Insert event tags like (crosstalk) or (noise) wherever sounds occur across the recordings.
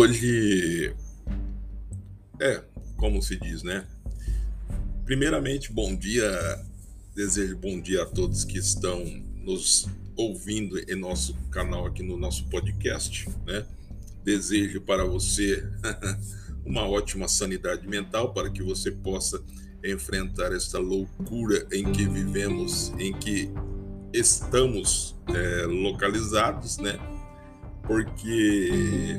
Hoje é, como se diz, né? Primeiramente, bom dia. Desejo bom dia a todos que estão nos ouvindo em nosso canal aqui no nosso podcast, né? Desejo para você (laughs) uma ótima sanidade mental para que você possa enfrentar essa loucura em que vivemos, em que estamos é, localizados, né? Porque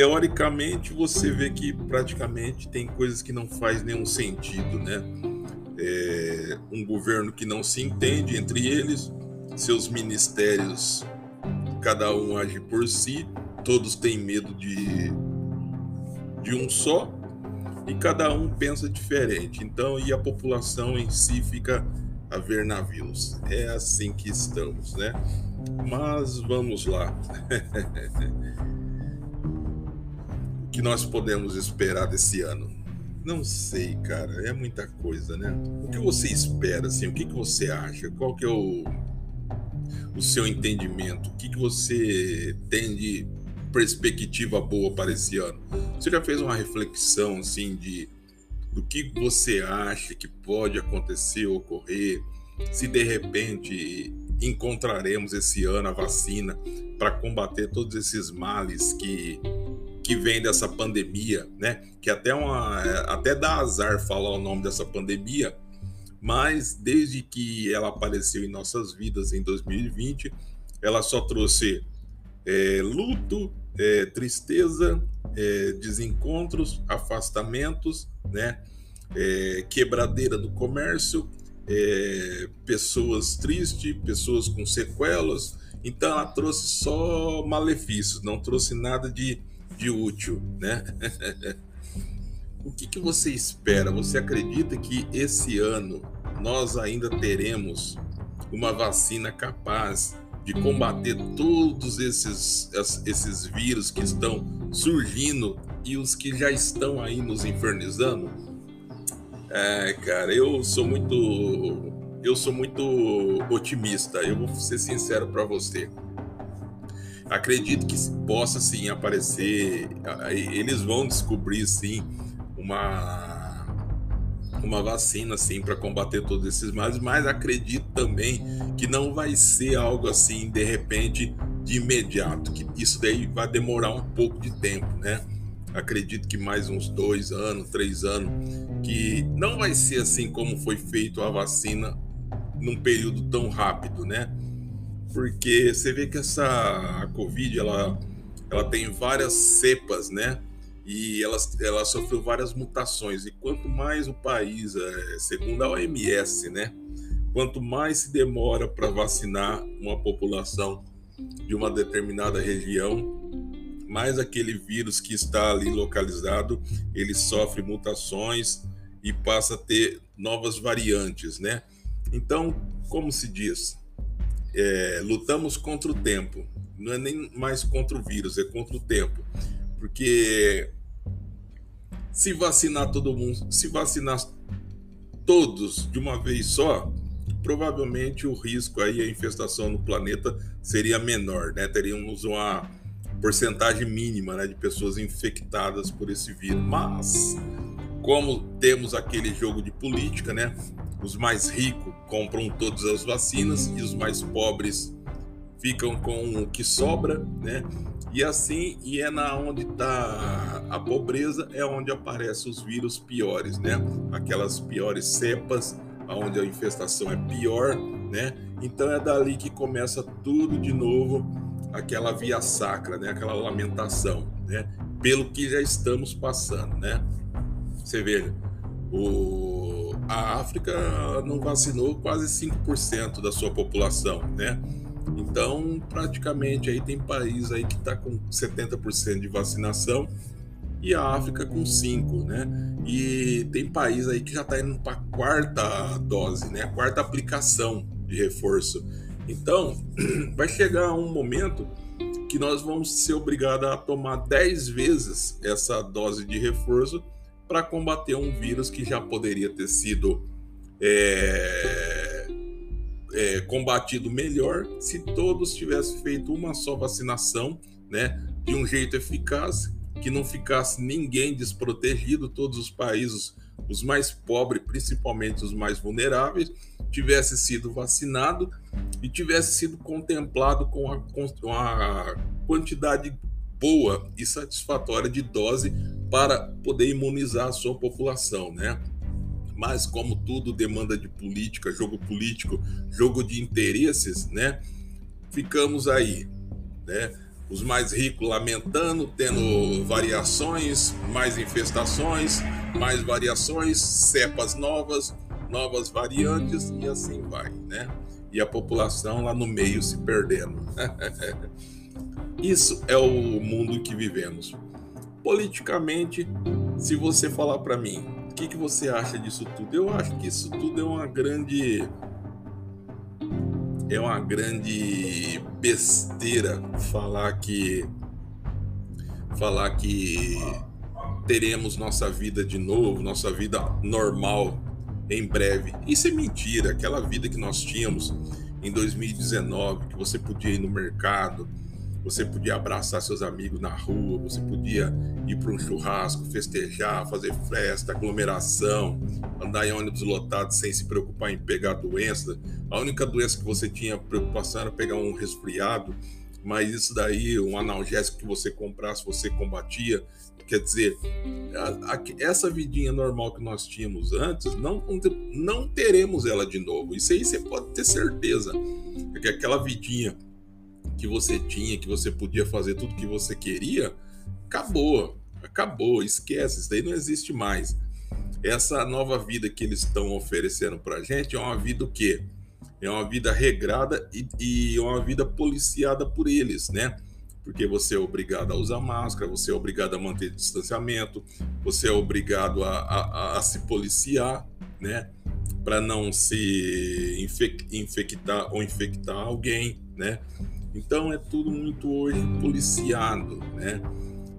teoricamente você vê que praticamente tem coisas que não faz nenhum sentido, né? É, um governo que não se entende entre eles, seus ministérios, cada um age por si, todos têm medo de, de um só e cada um pensa diferente. Então, e a população em si fica a ver navios. É assim que estamos, né? Mas vamos lá. (laughs) que nós podemos esperar desse ano? Não sei, cara. É muita coisa, né? O que você espera, assim? O que, que você acha? Qual que é o, o seu entendimento? O que, que você tem de perspectiva boa para esse ano? Você já fez uma reflexão, assim, de do que você acha que pode acontecer, ocorrer? Se de repente encontraremos esse ano a vacina para combater todos esses males que que vem dessa pandemia, né? Que até uma até dá azar falar o nome dessa pandemia, mas desde que ela apareceu em nossas vidas em 2020, ela só trouxe é, luto, é, tristeza, é, desencontros, afastamentos, né? É, quebradeira do comércio, é, pessoas tristes, pessoas com sequelas. Então ela trouxe só malefícios, não trouxe nada de de útil, né? (laughs) o que, que você espera? Você acredita que esse ano nós ainda teremos uma vacina capaz de combater todos esses, esses vírus que estão surgindo e os que já estão aí nos infernizando? É, cara, eu sou muito eu sou muito otimista. Eu vou ser sincero para você acredito que possa sim aparecer, eles vão descobrir sim uma uma vacina assim para combater todos esses males, mas acredito também que não vai ser algo assim de repente de imediato, que isso daí vai demorar um pouco de tempo, né? Acredito que mais uns dois anos, três anos, que não vai ser assim como foi feito a vacina num período tão rápido, né? Porque você vê que essa Covid ela, ela tem várias cepas, né? E ela, ela sofreu várias mutações. E quanto mais o país, é, segundo a OMS, né? Quanto mais se demora para vacinar uma população de uma determinada região, mais aquele vírus que está ali localizado, ele sofre mutações e passa a ter novas variantes, né? Então, como se diz, é, lutamos contra o tempo. Não é nem mais contra o vírus, é contra o tempo. Porque se vacinar todo mundo, se vacinar todos de uma vez só, provavelmente o risco aí, a infestação no planeta seria menor, né? Teríamos uma porcentagem mínima né, de pessoas infectadas por esse vírus. Mas, como temos aquele jogo de política, né? Os mais ricos compram todas as vacinas e os mais pobres ficam com o que sobra, né? E assim, e é na onde está a pobreza, é onde aparecem os vírus piores, né? Aquelas piores cepas, onde a infestação é pior, né? Então é dali que começa tudo de novo, aquela via sacra, né? Aquela lamentação, né? Pelo que já estamos passando, né? Você veja, o a África não vacinou quase 5% da sua população, né? Então, praticamente aí tem país aí que está com 70% de vacinação e a África com 5, né? E tem país aí que já está indo para a quarta dose, né? A quarta aplicação de reforço. Então, (clears throat) vai chegar um momento que nós vamos ser obrigados a tomar 10 vezes essa dose de reforço para combater um vírus que já poderia ter sido é, é, combatido melhor se todos tivessem feito uma só vacinação, né? de um jeito eficaz, que não ficasse ninguém desprotegido, todos os países, os mais pobres, principalmente os mais vulneráveis, tivesse sido vacinado e tivesse sido contemplado com a, com a quantidade boa e satisfatória de dose para poder imunizar a sua população, né? Mas como tudo demanda de política, jogo político, jogo de interesses, né? Ficamos aí, né? Os mais ricos lamentando, tendo variações, mais infestações, mais variações, cepas novas, novas variantes e assim vai, né? E a população lá no meio se perdendo. (laughs) Isso é o mundo que vivemos. Politicamente, se você falar para mim, o que, que você acha disso tudo? Eu acho que isso tudo é uma grande é uma grande besteira falar que falar que teremos nossa vida de novo, nossa vida normal em breve. Isso é mentira. Aquela vida que nós tínhamos em 2019, que você podia ir no mercado, você podia abraçar seus amigos na rua, você podia ir para um churrasco, festejar, fazer festa, aglomeração, andar em ônibus lotado sem se preocupar em pegar doença. A única doença que você tinha preocupação era pegar um resfriado, mas isso daí, um analgésico que você comprasse, você combatia. Quer dizer, a, a, essa vidinha normal que nós tínhamos antes, não, não teremos ela de novo. Isso aí você pode ter certeza. Porque aquela vidinha que você tinha, que você podia fazer tudo que você queria, acabou. Acabou, esquece, isso daí não existe mais. Essa nova vida que eles estão oferecendo pra gente é uma vida o quê? É uma vida regrada e, e uma vida policiada por eles, né? Porque você é obrigado a usar máscara, você é obrigado a manter distanciamento, você é obrigado a, a, a se policiar, né? Para não se infectar ou infectar alguém, né? Então é tudo muito hoje policiado, né?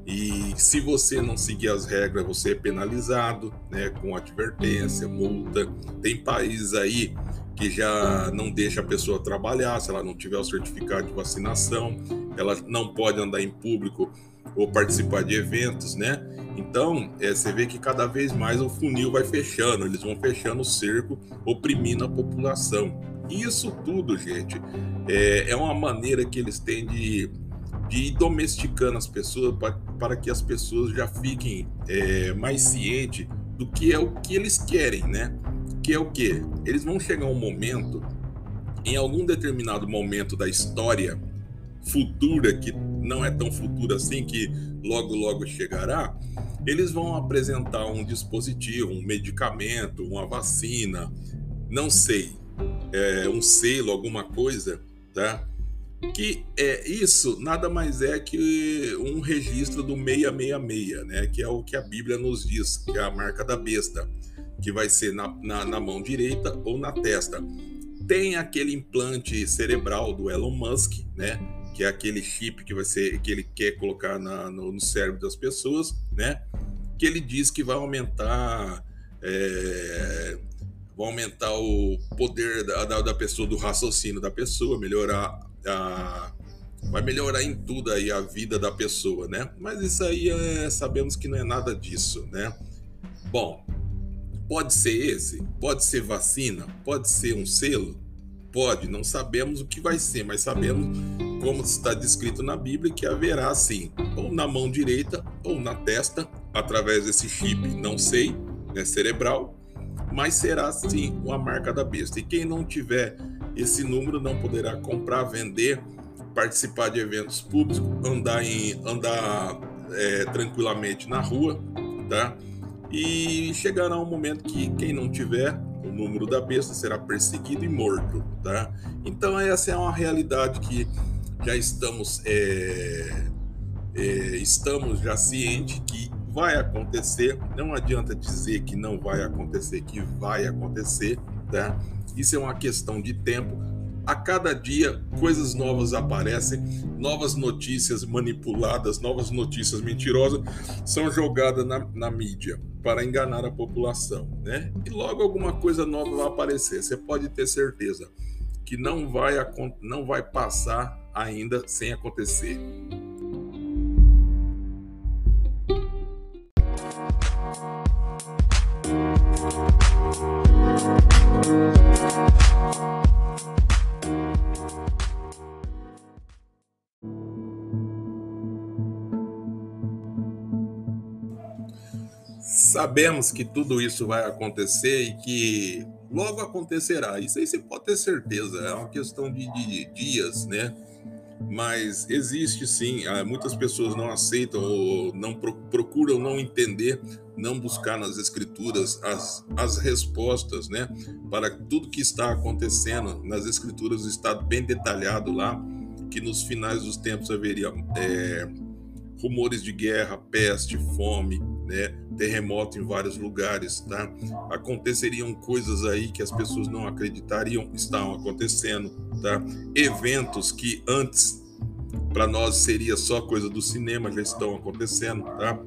E se você não seguir as regras, você é penalizado, né? Com advertência, multa. Tem países aí que já não deixa a pessoa trabalhar se ela não tiver o certificado de vacinação, ela não pode andar em público ou participar de eventos, né? Então, é, você vê que cada vez mais o funil vai fechando, eles vão fechando o cerco, oprimindo a população. Isso tudo, gente, é, é uma maneira que eles têm de, de ir domesticando as pessoas para, que as pessoas já fiquem é, mais cientes do que é o que eles querem, né? Que é o que? Eles vão chegar um momento, em algum determinado momento da história futura, que não é tão futura assim, que logo, logo chegará, eles vão apresentar um dispositivo, um medicamento, uma vacina, não sei, é, um selo, alguma coisa, tá? Que é isso nada mais é que um registro do 666, né? Que é o que a Bíblia nos diz, que é a marca da besta, que vai ser na, na, na mão direita ou na testa. Tem aquele implante cerebral do Elon Musk, né? Que é aquele chip que vai ser que ele quer colocar na, no, no cérebro das pessoas, né? Que ele diz que vai aumentar é, vai aumentar o poder da, da, pessoa, do raciocínio da pessoa, melhorar a, vai melhorar em tudo aí a vida da pessoa, né? Mas isso aí é, sabemos que não é nada disso, né? Bom, pode ser esse, pode ser vacina, pode ser um selo, pode, não sabemos o que vai ser, mas sabemos como está descrito na Bíblia que haverá sim, ou na mão direita ou na testa, através desse chip, não sei, né, cerebral, mas será sim uma marca da besta. E quem não tiver esse número não poderá comprar, vender, participar de eventos públicos, andar, em, andar é, tranquilamente na rua, tá? E chegará um momento que quem não tiver o número da besta será perseguido e morto, tá? Então essa é uma realidade que já estamos é, é, estamos já cientes que vai acontecer. Não adianta dizer que não vai acontecer, que vai acontecer, tá? Isso é uma questão de tempo. A cada dia, coisas novas aparecem, novas notícias manipuladas, novas notícias mentirosas são jogadas na, na mídia para enganar a população, né? E logo alguma coisa nova vai aparecer. Você pode ter certeza que não vai, não vai passar ainda sem acontecer. Sabemos que tudo isso vai acontecer e que logo acontecerá. Isso aí você pode ter certeza. É uma questão de, de dias, né? Mas existe sim. Ah, muitas pessoas não aceitam ou não procuram não entender, não buscar nas escrituras as, as respostas, né? Para tudo que está acontecendo. Nas escrituras está bem detalhado lá que nos finais dos tempos haveria é, rumores de guerra, peste, fome, né? Terremoto em vários lugares, tá? Aconteceriam coisas aí que as pessoas não acreditariam estão acontecendo, tá? Eventos que antes para nós seria só coisa do cinema já estão acontecendo, tá?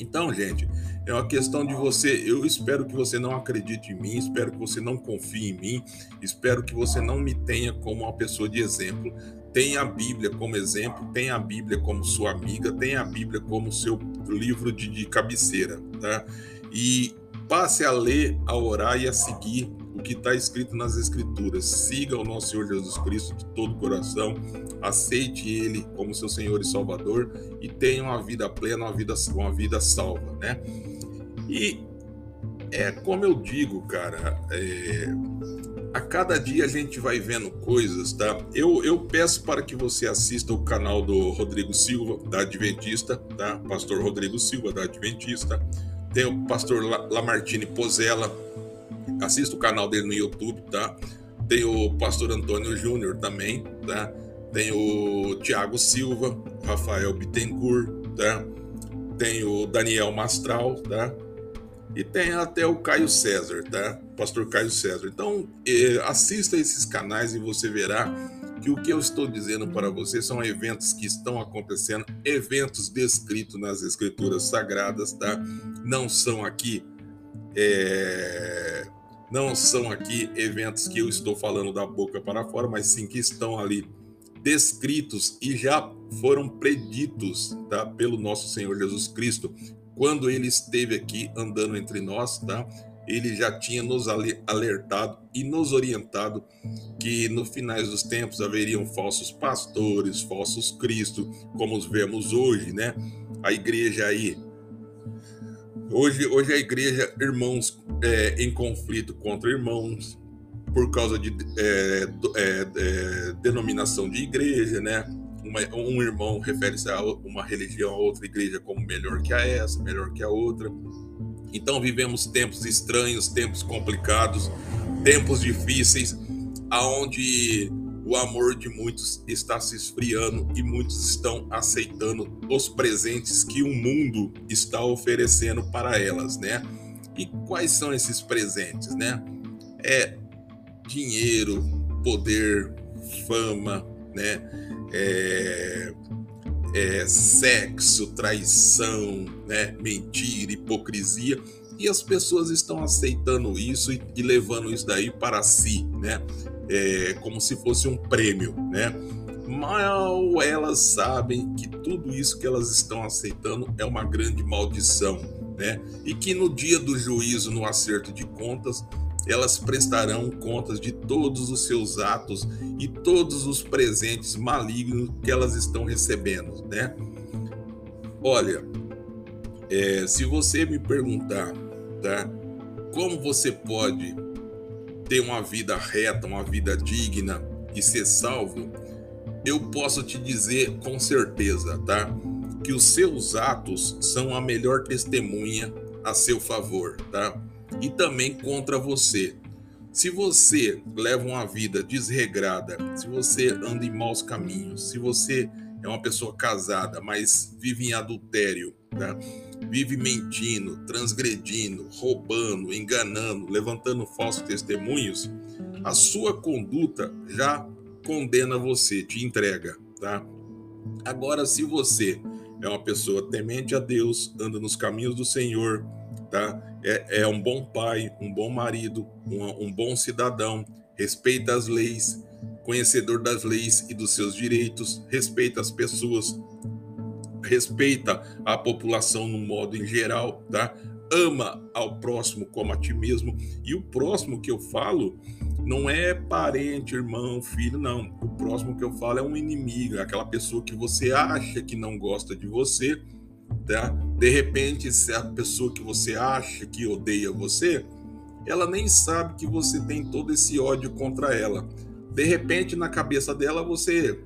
Então, gente, é uma questão de você. Eu espero que você não acredite em mim, espero que você não confie em mim, espero que você não me tenha como uma pessoa de exemplo tem a Bíblia como exemplo, tem a Bíblia como sua amiga, tem a Bíblia como seu livro de, de cabeceira, tá? E passe a ler, a orar e a seguir o que está escrito nas Escrituras. Siga o nosso Senhor Jesus Cristo de todo o coração, aceite Ele como seu Senhor e Salvador e tenha uma vida plena, uma vida, uma vida salva, né? E é como eu digo, cara, é, a cada dia a gente vai vendo coisas, tá? Eu, eu peço para que você assista o canal do Rodrigo Silva, da Adventista, tá? Pastor Rodrigo Silva, da Adventista. Tem o pastor Lamartine Pozella, assista o canal dele no YouTube, tá? Tem o pastor Antônio Júnior também, tá? Tem o Tiago Silva, Rafael Bittencourt, tá? Tem o Daniel Mastral, tá? E tem até o Caio César, tá? Pastor Caio César. Então, eh, assista esses canais e você verá que o que eu estou dizendo para você são eventos que estão acontecendo, eventos descritos nas escrituras sagradas, tá? Não são aqui é, não são aqui eventos que eu estou falando da boca para fora, mas sim que estão ali descritos e já foram preditos tá, pelo nosso Senhor Jesus Cristo quando ele esteve aqui andando entre nós, tá? Ele já tinha nos alertado e nos orientado que no finais dos tempos haveriam falsos pastores, falsos Cristo, como os vemos hoje, né? A igreja aí Hoje, hoje a igreja, irmãos é, em conflito contra irmãos, por causa de é, é, é denominação de igreja, né? Uma, um irmão refere-se a uma religião, a outra igreja como melhor que a essa, melhor que a outra. Então vivemos tempos estranhos, tempos complicados, tempos difíceis, aonde o amor de muitos está se esfriando e muitos estão aceitando os presentes que o mundo está oferecendo para elas, né? E quais são esses presentes, né? É dinheiro, poder, fama, né? é, é, sexo, traição, né, mentira, hipocrisia, e as pessoas estão aceitando isso e, e levando isso daí para si, né, é, como se fosse um prêmio, né. Mal elas sabem que tudo isso que elas estão aceitando é uma grande maldição, né? E que no dia do juízo, no acerto de contas, elas prestarão contas de todos os seus atos e todos os presentes malignos que elas estão recebendo, né? Olha, é, se você me perguntar, tá? Como você pode ter uma vida reta, uma vida digna e ser salvo? Eu posso te dizer com certeza, tá? Que os seus atos são a melhor testemunha a seu favor, tá? E também contra você. Se você leva uma vida desregrada, se você anda em maus caminhos, se você é uma pessoa casada, mas vive em adultério, tá? vive mentindo, transgredindo, roubando, enganando, levantando falsos testemunhos, a sua conduta já condena você, te entrega, tá? Agora, se você é uma pessoa temente a Deus, anda nos caminhos do Senhor, tá? É, é um bom pai, um bom marido, um, um bom cidadão, respeita as leis, conhecedor das leis e dos seus direitos, respeita as pessoas, respeita a população no modo em geral, tá? ama ao próximo como a ti mesmo. E o próximo que eu falo não é parente, irmão, filho, não. O próximo que eu falo é um inimigo, é aquela pessoa que você acha que não gosta de você, tá? De repente, se a pessoa que você acha que odeia você, ela nem sabe que você tem todo esse ódio contra ela. De repente, na cabeça dela, você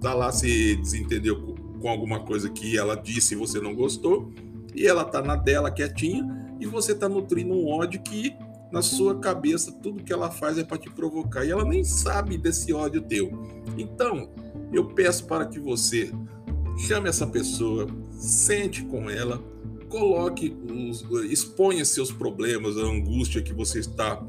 tá lá se desentendeu com, alguma coisa que ela disse e você não gostou, e ela tá na dela quietinha, e você tá nutrindo um ódio que na sua cabeça tudo que ela faz é para te provocar e ela nem sabe desse ódio teu. Então, eu peço para que você chame essa pessoa, sente com ela, coloque, os, exponha seus problemas, a angústia que você está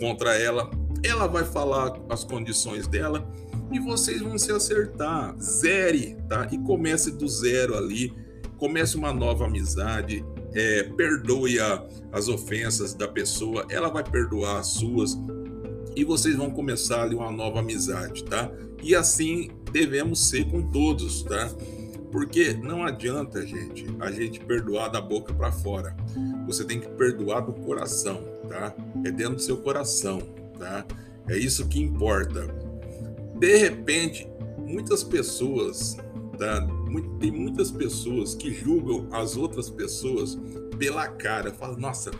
contra ela. Ela vai falar as condições dela e vocês vão se acertar. Zere, tá? E comece do zero ali. Comece uma nova amizade. É, perdoe a, as ofensas da pessoa, ela vai perdoar as suas e vocês vão começar ali uma nova amizade, tá? E assim devemos ser com todos, tá? Porque não adianta, gente, a gente perdoar da boca para fora. Você tem que perdoar do coração, tá? É dentro do seu coração, tá? É isso que importa. De repente, muitas pessoas, tá? Tem muitas pessoas que julgam as outras pessoas pela cara. Fala, nossa,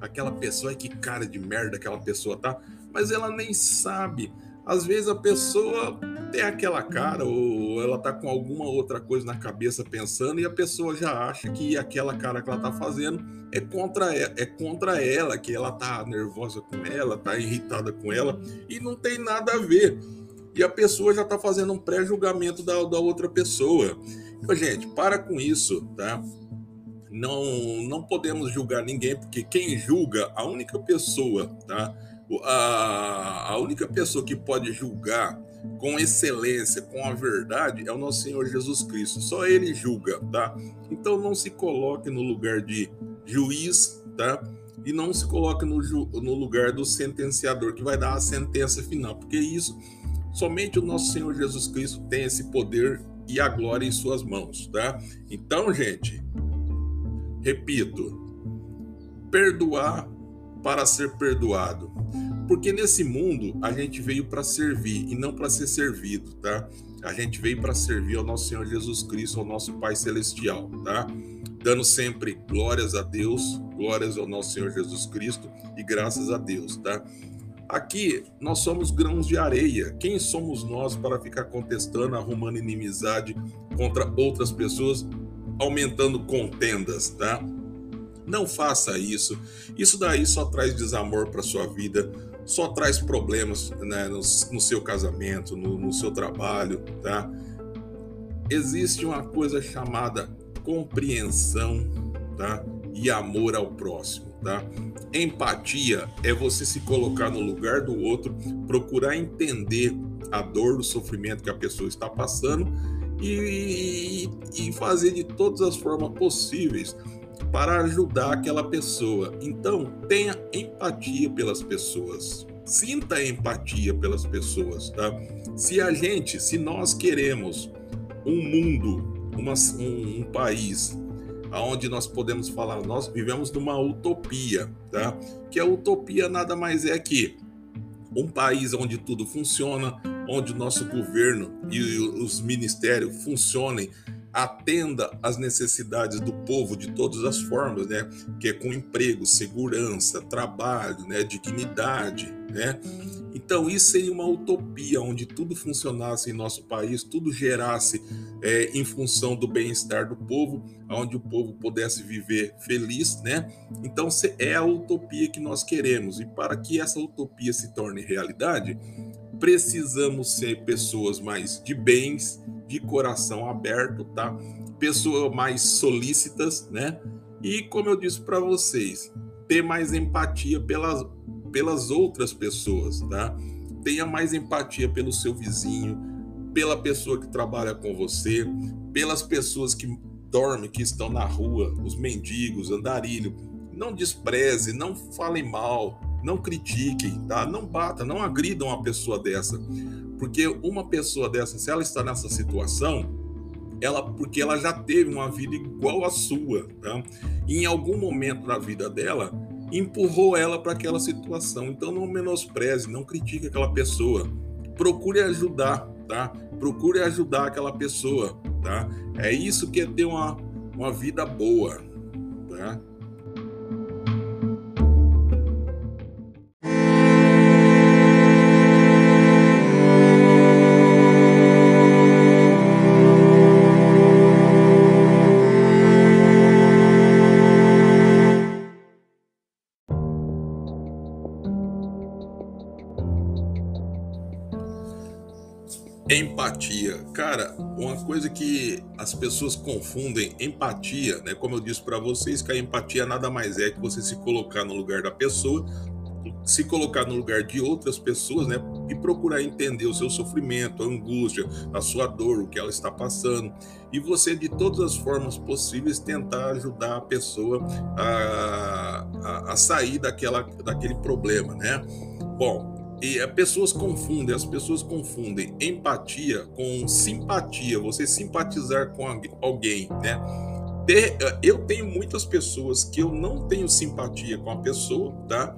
aquela pessoa, é que cara de merda aquela pessoa tá. Mas ela nem sabe. Às vezes a pessoa tem aquela cara ou ela tá com alguma outra coisa na cabeça pensando e a pessoa já acha que aquela cara que ela tá fazendo é contra ela, é contra ela, que ela tá nervosa com ela, tá irritada com ela e não tem nada a ver. E a pessoa já tá fazendo um pré-julgamento da, da outra pessoa. Então, gente, para com isso, tá? Não, não podemos julgar ninguém, porque quem julga, a única pessoa, tá? A, a única pessoa que pode julgar com excelência, com a verdade, é o nosso Senhor Jesus Cristo. Só Ele julga, tá? Então não se coloque no lugar de juiz, tá? E não se coloque no, no lugar do sentenciador que vai dar a sentença final, porque isso somente o nosso Senhor Jesus Cristo tem esse poder e a glória em suas mãos, tá? Então, gente, repito, perdoar para ser perdoado. Porque nesse mundo a gente veio para servir e não para ser servido, tá? A gente veio para servir ao nosso Senhor Jesus Cristo, ao nosso Pai Celestial, tá? Dando sempre glórias a Deus, glórias ao nosso Senhor Jesus Cristo e graças a Deus, tá? Aqui nós somos grãos de areia. Quem somos nós para ficar contestando, arrumando inimizade contra outras pessoas, aumentando contendas, tá? Não faça isso. Isso daí só traz desamor para sua vida, só traz problemas né, no, no, seu casamento, no, no seu trabalho, tá? Existe uma coisa chamada compreensão, tá? E amor ao próximo, tá? Empatia é você se colocar no lugar do outro, procurar entender a dor, o sofrimento que a pessoa está passando e, e fazer de todas as formas possíveis para ajudar aquela pessoa. Então, tenha empatia pelas pessoas. Sinta empatia pelas pessoas, tá? Se a gente, se nós queremos um mundo, uma, um, um país onde nós podemos falar, nós vivemos numa utopia, tá? Que a utopia nada mais é que um país onde tudo funciona, onde o nosso governo e os ministérios funcionem atenda às necessidades do povo de todas as formas, né? Que é com emprego, segurança, trabalho, né? Dignidade, né? Então isso seria uma utopia onde tudo funcionasse em nosso país, tudo gerasse é, em função do bem-estar do povo, onde o povo pudesse viver feliz, né? Então é a utopia que nós queremos e para que essa utopia se torne realidade, precisamos ser pessoas mais de bens, de coração aberto, tá? Pessoas mais solícitas, né? E como eu disse para vocês, ter mais empatia pelas, pelas outras pessoas, tá? Tenha mais empatia pelo seu vizinho, pela pessoa que trabalha com você, pelas pessoas que dormem, que estão na rua, os mendigos, andarilho. Não despreze, não falem mal, não critiquem, tá? Não bata, não agridam uma pessoa dessa. Porque uma pessoa dessa, se ela está nessa situação, ela porque ela já teve uma vida igual à sua, tá? E em algum momento da vida dela empurrou ela para aquela situação. Então não menospreze, não critique aquela pessoa. Procure ajudar, tá? Procure ajudar aquela pessoa, tá? É isso que é ter uma, uma vida boa, tá? Empatia. Cara, uma coisa que as pessoas confundem empatia, né? Como eu disse para vocês, que a empatia nada mais é que você se colocar no lugar da pessoa, se colocar no lugar de outras pessoas, né? E procurar entender o seu sofrimento, a angústia, a sua dor, o que ela está passando. E você, de todas as formas possíveis, tentar ajudar a pessoa a, a, a sair daquela, daquele problema, né? Bom, e as pessoas confundem, as pessoas confundem empatia com simpatia, você simpatizar com alguém, né? Eu tenho muitas pessoas que eu não tenho simpatia com a pessoa, tá?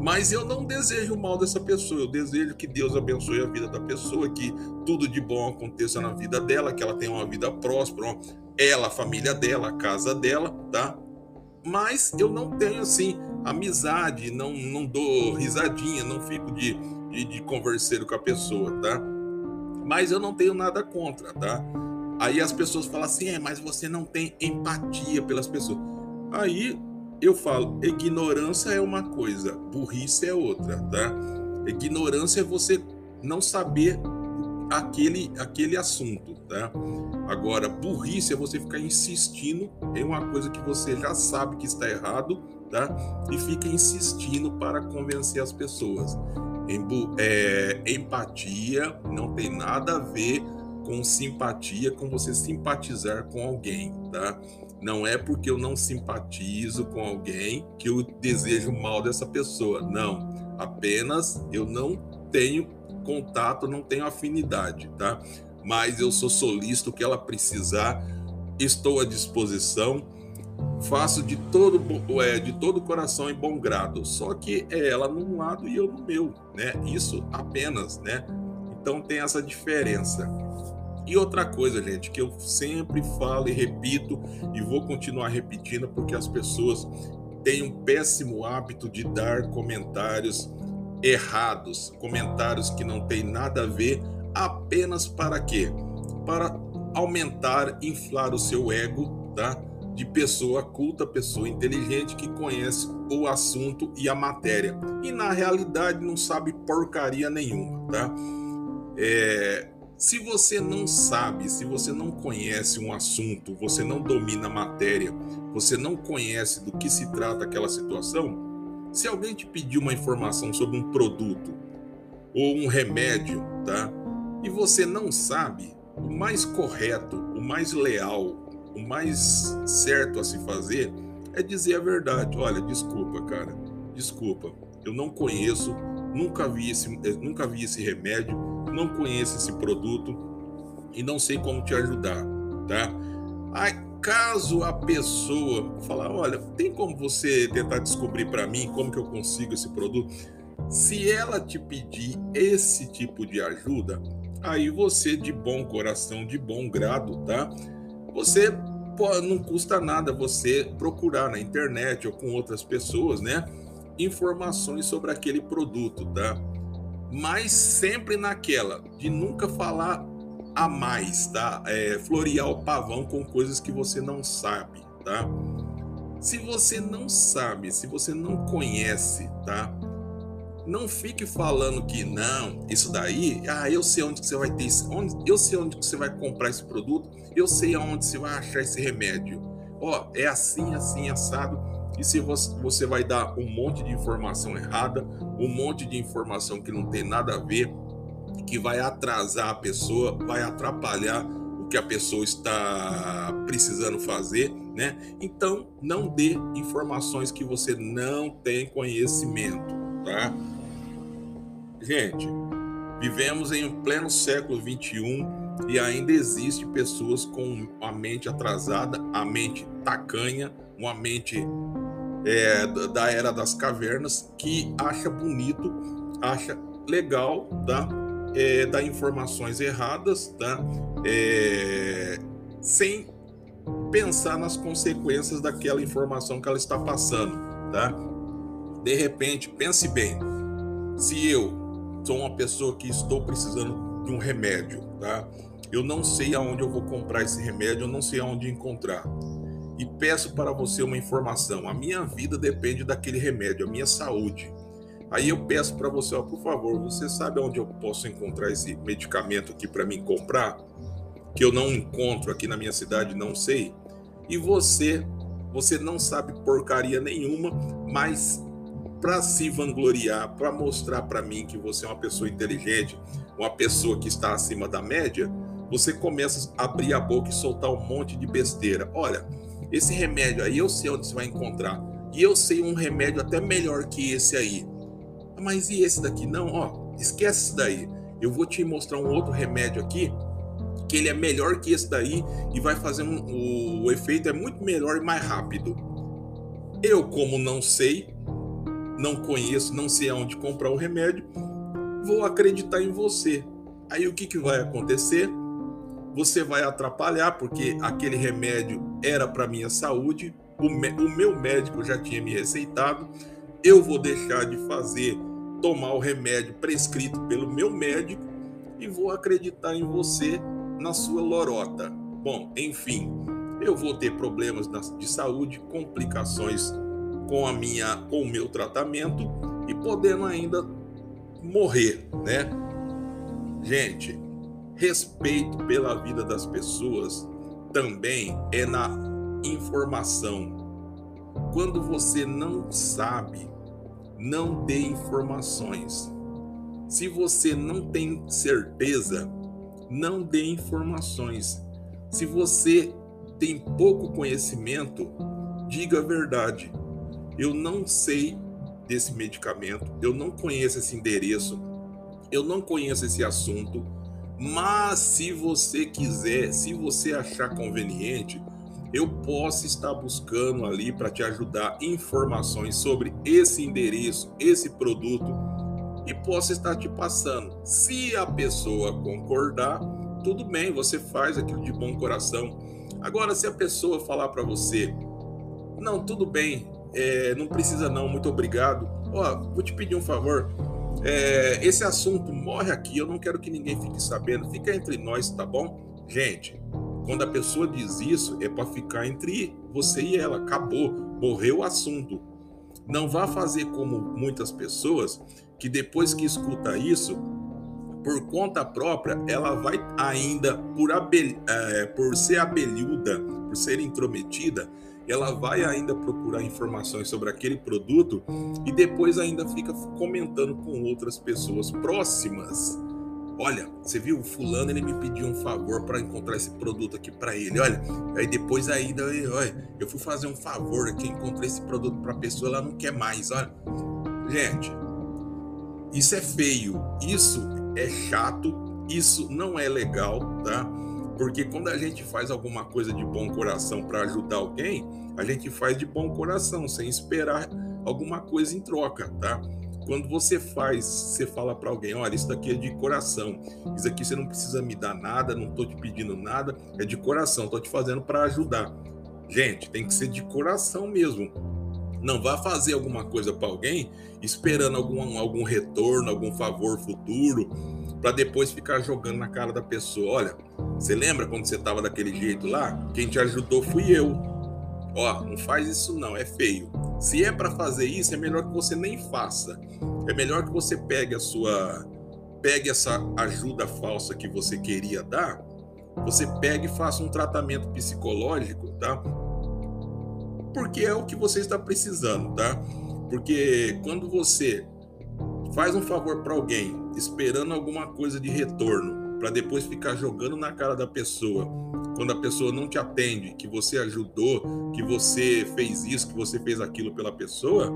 Mas eu não desejo o mal dessa pessoa, eu desejo que Deus abençoe a vida da pessoa, que tudo de bom aconteça na vida dela, que ela tenha uma vida próspera, ela, a família dela, a casa dela, tá? Mas eu não tenho assim amizade, não, não dou risadinha, não fico de, de, de converseiro com a pessoa, tá? Mas eu não tenho nada contra, tá? Aí as pessoas falam assim, é, mas você não tem empatia pelas pessoas. Aí eu falo, ignorância é uma coisa, burrice é outra, tá? Ignorância é você não saber aquele, aquele assunto, tá? Agora, burrice é você ficar insistindo em uma coisa que você já sabe que está errado tá? E fica insistindo para convencer as pessoas. É, empatia não tem nada a ver com simpatia, com você simpatizar com alguém, tá? Não é porque eu não simpatizo com alguém que eu desejo mal dessa pessoa, não. Apenas eu não tenho contato, não tenho afinidade, tá? Mas eu sou solícito que ela precisar, estou à disposição faço de todo é, de todo coração e bom grado. Só que é ela num lado e eu no meu, né? Isso apenas, né? Então tem essa diferença. E outra coisa, gente, que eu sempre falo e repito e vou continuar repetindo porque as pessoas têm um péssimo hábito de dar comentários errados, comentários que não têm nada a ver, apenas para quê? Para aumentar, inflar o seu ego, tá? De pessoa culta, pessoa inteligente que conhece o assunto e a matéria. E na realidade não sabe porcaria nenhuma, tá? É, se você não sabe, se você não conhece um assunto, você não domina a matéria, você não conhece do que se trata aquela situação, se alguém te pedir uma informação sobre um produto ou um remédio, tá? E você não sabe, o mais correto, o mais leal, o mais certo a se fazer é dizer a verdade. Olha, desculpa, cara, desculpa, eu não conheço, nunca vi esse, eh, nunca vi esse remédio, não conheço esse produto e não sei como te ajudar, tá? Aí, caso a pessoa falar, olha, tem como você tentar descobrir para mim como que eu consigo esse produto? Se ela te pedir esse tipo de ajuda, aí você de bom coração, de bom grado, tá? Você pô, não custa nada você procurar na internet ou com outras pessoas, né? Informações sobre aquele produto, tá? Mas sempre naquela de nunca falar a mais, tá? É, florear o pavão com coisas que você não sabe, tá? Se você não sabe, se você não conhece, tá? Não fique falando que não, isso daí, ah, eu sei onde você vai ter, onde, eu sei onde você vai comprar esse produto, eu sei aonde você vai achar esse remédio. Ó, é assim, assim, assado. E se você vai dar um monte de informação errada, um monte de informação que não tem nada a ver, que vai atrasar a pessoa, vai atrapalhar o que a pessoa está precisando fazer, né? Então, não dê informações que você não tem conhecimento, tá? Gente, vivemos em pleno século 21 E ainda existe pessoas com a mente atrasada, a mente tacanha, uma mente é, da era das cavernas que acha bonito, acha legal, tá? É, dar informações erradas, tá? É, sem pensar nas consequências daquela informação que ela está passando, tá? De repente, pense bem. Se eu sou uma pessoa que estou precisando de um remédio, tá? Eu não sei aonde eu vou comprar esse remédio, eu não sei aonde encontrar. E peço para você uma informação. A minha vida depende daquele remédio, a minha saúde. Aí eu peço para você, ó, por favor, você sabe onde eu posso encontrar esse medicamento aqui para mim comprar? Que eu não encontro aqui na minha cidade, não sei. E você, você não sabe porcaria nenhuma, mas para se vangloriar, para mostrar para mim que você é uma pessoa inteligente, uma pessoa que está acima da média, você começa a abrir a boca e soltar um monte de besteira. Olha, esse remédio aí eu sei onde você vai encontrar. E eu sei um remédio até melhor que esse aí. Mas e esse daqui? Não, ó, esquece esse daí. Eu vou te mostrar um outro remédio aqui que ele é melhor que esse daí e vai fazer um, o, o efeito é muito melhor e mais rápido. Eu, como não sei, não conheço, não sei aonde comprar o remédio, vou acreditar em você. Aí o que, que vai acontecer? Você vai atrapalhar, porque aquele remédio era para minha saúde, o, o meu médico já tinha me receitado, eu vou deixar de fazer, tomar o remédio prescrito pelo meu médico e vou acreditar em você na sua lorota. Bom, enfim, eu vou ter problemas de saúde, complicações com a minha com o meu tratamento e podendo ainda morrer, né? Gente, respeito pela vida das pessoas também é na informação. Quando você não sabe, não dê informações. Se você não tem certeza, não dê informações. Se você tem pouco conhecimento, diga a verdade eu não sei desse medicamento, eu não conheço esse endereço, eu não conheço esse assunto, mas se você quiser, se você achar conveniente, eu posso estar buscando ali para te ajudar informações sobre esse endereço, esse produto e posso estar te passando. Se a pessoa concordar, tudo bem, você faz aquilo de bom coração. Agora, se a pessoa falar para você, não, tudo bem, é, não precisa não, muito obrigado. Ó, vou te pedir um favor. É, esse assunto morre aqui, eu não quero que ninguém fique sabendo, fica entre nós, tá bom? Gente, quando a pessoa diz isso, é para ficar entre você e ela, acabou, morreu o assunto. Não vá fazer como muitas pessoas que depois que escuta isso, por conta própria, ela vai ainda, por, abel, é, por ser abelhuda, por ser intrometida, ela vai ainda procurar informações sobre aquele produto e depois ainda fica comentando com outras pessoas próximas. Olha, você viu o fulano, ele me pediu um favor para encontrar esse produto aqui para ele. Olha, aí depois ainda, olha, eu fui fazer um favor aqui, encontrei esse produto para a pessoa, ela não quer mais. Olha, gente, isso é feio, isso é chato, isso não é legal, tá? Porque quando a gente faz alguma coisa de bom coração para ajudar alguém, a gente faz de bom coração, sem esperar alguma coisa em troca, tá? Quando você faz, você fala para alguém, olha, isso daqui é de coração. Isso aqui você não precisa me dar nada, não tô te pedindo nada, é de coração, tô te fazendo para ajudar. Gente, tem que ser de coração mesmo. Não vá fazer alguma coisa para alguém esperando algum, algum retorno, algum favor futuro para depois ficar jogando na cara da pessoa. Olha, você lembra quando você estava daquele jeito lá? Quem te ajudou fui eu. Ó, não faz isso não, é feio. Se é para fazer isso, é melhor que você nem faça. É melhor que você pegue a sua pegue essa ajuda falsa que você queria dar, você pegue e faça um tratamento psicológico, tá? Porque é o que você está precisando, tá? Porque quando você faz um favor para alguém esperando alguma coisa de retorno para depois ficar jogando na cara da pessoa quando a pessoa não te atende, que você ajudou, que você fez isso, que você fez aquilo pela pessoa,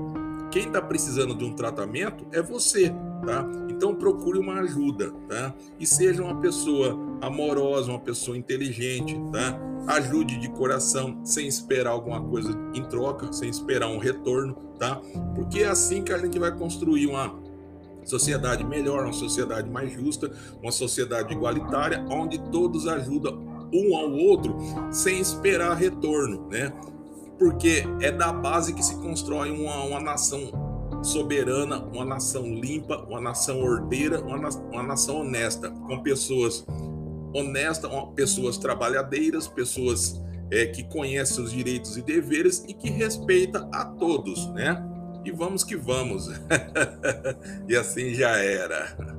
quem está precisando de um tratamento é você, tá? Então procure uma ajuda, tá? E seja uma pessoa amorosa, uma pessoa inteligente, tá? Ajude de coração, sem esperar alguma coisa em troca, sem esperar um retorno, tá? Porque é assim que a gente vai construir uma sociedade melhor, uma sociedade mais justa, uma sociedade igualitária, onde todos ajudam um ao outro sem esperar retorno, né? Porque é da base que se constrói uma, uma nação soberana, uma nação limpa, uma nação ordeira, uma, uma nação honesta, com pessoas honestas, pessoas trabalhadeiras, pessoas é, que conhecem os direitos e deveres e que respeita a todos, né? E vamos que vamos. (laughs) e assim já era.